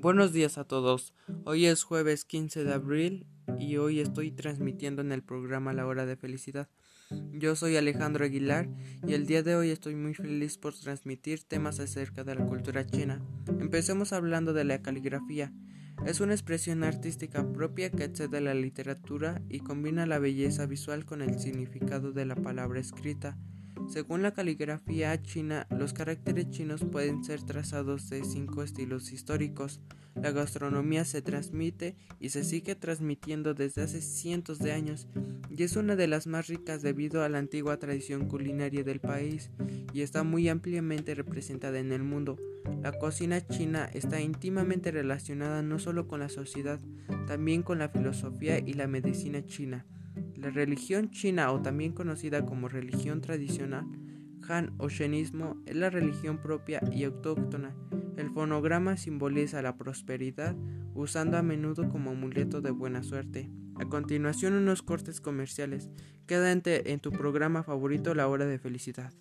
Buenos días a todos. Hoy es jueves 15 de abril y hoy estoy transmitiendo en el programa La Hora de Felicidad. Yo soy Alejandro Aguilar y el día de hoy estoy muy feliz por transmitir temas acerca de la cultura china. Empecemos hablando de la caligrafía. Es una expresión artística propia que excede la literatura y combina la belleza visual con el significado de la palabra escrita. Según la caligrafía china, los caracteres chinos pueden ser trazados de cinco estilos históricos. La gastronomía se transmite y se sigue transmitiendo desde hace cientos de años y es una de las más ricas debido a la antigua tradición culinaria del país y está muy ampliamente representada en el mundo. La cocina china está íntimamente relacionada no solo con la sociedad, también con la filosofía y la medicina china. La religión china, o también conocida como religión tradicional, Han o Shenismo, es la religión propia y autóctona. El fonograma simboliza la prosperidad, usando a menudo como amuleto de buena suerte. A continuación unos cortes comerciales. Quédate en tu programa favorito La Hora de Felicidad.